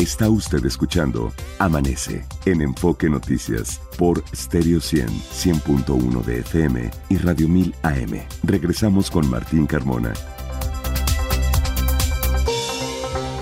Está usted escuchando Amanece en Enfoque Noticias por Stereo 100, 100.1 de FM y Radio 1000 AM. Regresamos con Martín Carmona.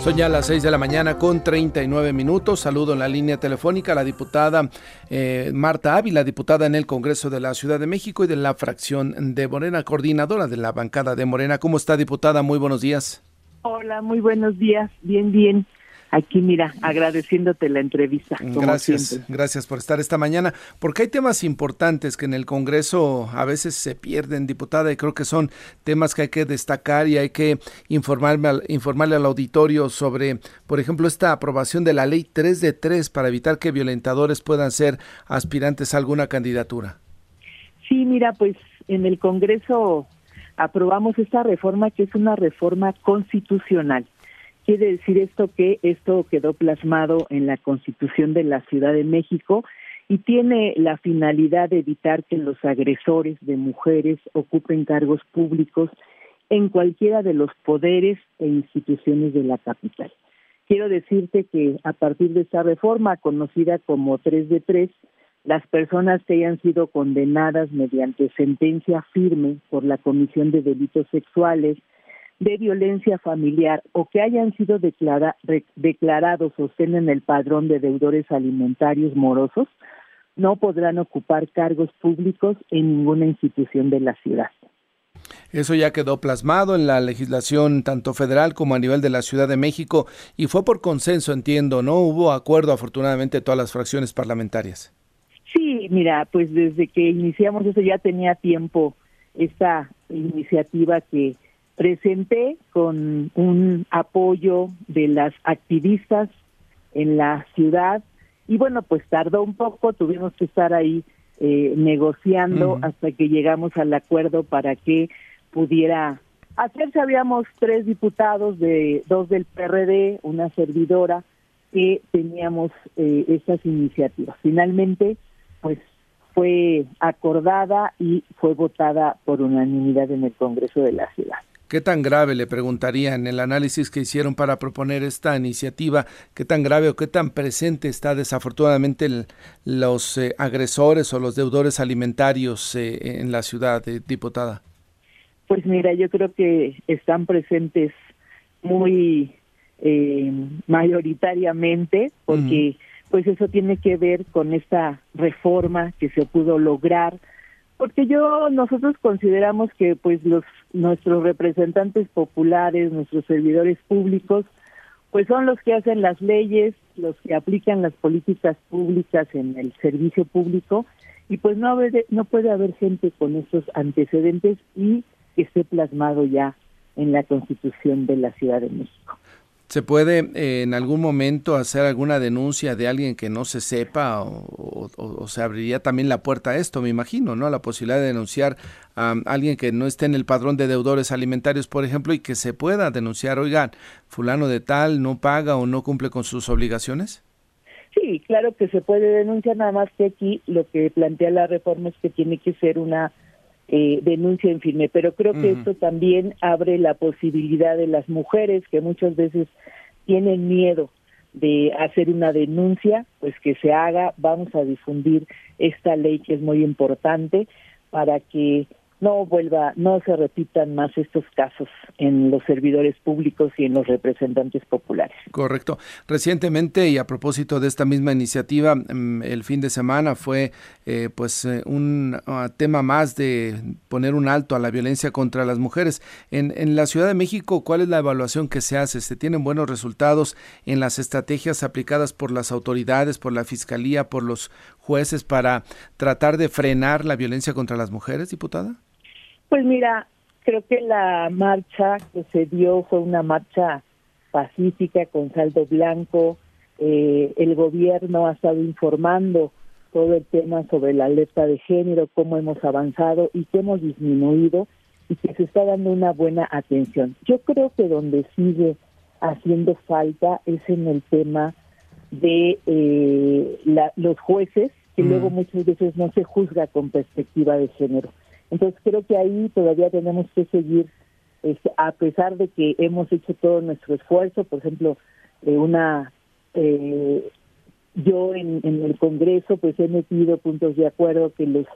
Son ya las 6 de la mañana con 39 minutos. Saludo en la línea telefónica a la diputada eh, Marta Ávila, diputada en el Congreso de la Ciudad de México y de la fracción de Morena, coordinadora de la bancada de Morena. ¿Cómo está, diputada? Muy buenos días. Hola, muy buenos días. Bien, bien aquí mira, agradeciéndote la entrevista. gracias, gracias por estar esta mañana, porque hay temas importantes que en el Congreso a veces se pierden, diputada, y creo que son temas que hay que destacar y hay que informarme informarle al auditorio sobre, por ejemplo, esta aprobación de la ley 3 de 3 para evitar que violentadores puedan ser aspirantes a alguna candidatura. Sí, mira, pues en el Congreso aprobamos esta reforma que es una reforma constitucional Quiere decir esto que esto quedó plasmado en la Constitución de la Ciudad de México y tiene la finalidad de evitar que los agresores de mujeres ocupen cargos públicos en cualquiera de los poderes e instituciones de la capital. Quiero decirte que a partir de esta reforma conocida como 3 de 3, las personas que hayan sido condenadas mediante sentencia firme por la comisión de delitos sexuales, de violencia familiar o que hayan sido declarados o estén en el padrón de deudores alimentarios morosos no podrán ocupar cargos públicos en ninguna institución de la ciudad. Eso ya quedó plasmado en la legislación tanto federal como a nivel de la Ciudad de México y fue por consenso, entiendo, ¿no? Hubo acuerdo afortunadamente de todas las fracciones parlamentarias. Sí, mira, pues desde que iniciamos eso ya tenía tiempo esta iniciativa que presenté con un apoyo de las activistas en la ciudad y bueno, pues tardó un poco, tuvimos que estar ahí eh, negociando hasta que llegamos al acuerdo para que pudiera hacerse. Habíamos tres diputados, de dos del PRD, una servidora, que teníamos eh, estas iniciativas. Finalmente, pues fue acordada y fue votada por unanimidad en el Congreso de la Ciudad. ¿Qué tan grave, le preguntaría en el análisis que hicieron para proponer esta iniciativa, qué tan grave o qué tan presente está desafortunadamente los eh, agresores o los deudores alimentarios eh, en la ciudad, eh, diputada? Pues mira, yo creo que están presentes muy mayoritariamente, porque pues eso tiene que ver con esta reforma que se pudo lograr porque yo nosotros consideramos que pues los nuestros representantes populares, nuestros servidores públicos, pues son los que hacen las leyes, los que aplican las políticas públicas en el servicio público y pues no no puede haber gente con esos antecedentes y que esté plasmado ya en la Constitución de la Ciudad de México. ¿Se puede eh, en algún momento hacer alguna denuncia de alguien que no se sepa o, se abriría también la puerta a esto, me imagino, ¿no? La posibilidad de denunciar a alguien que no esté en el padrón de deudores alimentarios, por ejemplo, y que se pueda denunciar, oigan, fulano de tal no paga o no cumple con sus obligaciones. Sí, claro que se puede denunciar, nada más que aquí lo que plantea la reforma es que tiene que ser una eh, denuncia en firme, pero creo que esto también abre la posibilidad de las mujeres que muchas veces tienen miedo de hacer una denuncia, pues que se haga, vamos a difundir esta ley que es muy importante para que no vuelva, no se repitan más estos casos en los servidores públicos y en los representantes populares. Correcto. Recientemente y a propósito de esta misma iniciativa, mm, el fin de semana fue eh, pues eh, un ah, tema más de poner un alto a la violencia contra las mujeres. En, en la Ciudad de México, ¿cuál es la evaluación que se hace? ¿Se tienen buenos resultados en las estrategias aplicadas por las autoridades, por la Fiscalía, por los jueces para tratar de frenar la violencia contra las mujeres, diputada? Pues mira, creo que la marcha que se dio fue una marcha pacífica con saldo blanco. Eh, el gobierno ha estado informando todo el tema sobre la alerta de género, cómo hemos avanzado y que hemos disminuido y que se está dando una buena atención. Yo creo que donde sigue haciendo falta es en el tema de eh, los jueces, que mm. luego muchas veces no se juzga con perspectiva de género. Entonces creo que ahí todavía tenemos que seguir, este, a pesar de que hemos hecho todo nuestro esfuerzo, por ejemplo, una eh, yo en, en el Congreso pues he metido puntos de acuerdo que los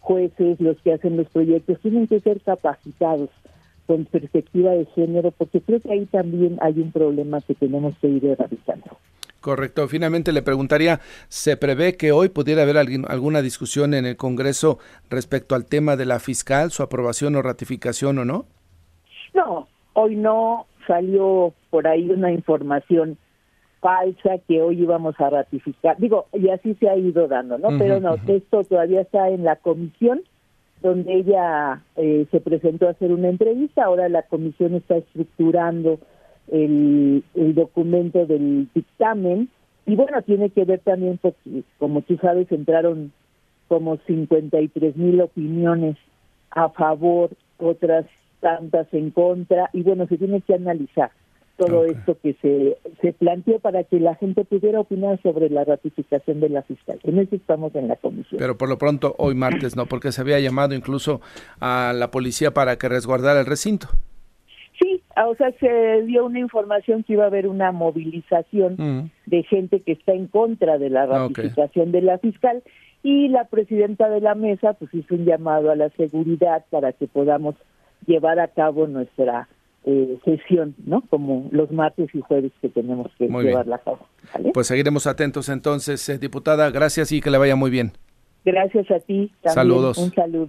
jueces, los que hacen los proyectos, tienen que ser capacitados con perspectiva de género, porque creo que ahí también hay un problema que tenemos que ir erradicando. Correcto. Finalmente le preguntaría, ¿se prevé que hoy pudiera haber alguna discusión en el Congreso respecto al tema de la fiscal, su aprobación o ratificación o no? No, hoy no salió por ahí una información falsa que hoy íbamos a ratificar. Digo, y así se ha ido dando, ¿no? Pero no, esto todavía está en la comisión donde ella eh, se presentó a hacer una entrevista. Ahora la comisión está estructurando el, el documento del dictamen y bueno, tiene que ver también, porque, como tú sabes, entraron como 53 mil opiniones a favor, otras tantas en contra, y bueno, se tiene que analizar todo esto que se, se planteó para que la gente pudiera opinar sobre la ratificación de la fiscal. En eso estamos en la comisión. Pero por lo pronto, hoy martes, ¿no? Porque se había llamado incluso a la policía para que resguardara el recinto. Sí, o sea, se dio una información que iba a haber una movilización mm. de gente que está en contra de la ratificación de la fiscal y la presidenta de la mesa pues hizo un llamado a la seguridad para que podamos llevar a cabo nuestra eh, sesión, ¿no? Como los martes y jueves que tenemos que llevarla a cabo. Pues seguiremos atentos entonces, eh, diputada. Gracias y que le vaya muy bien. Gracias a ti. Saludos. Un saludo.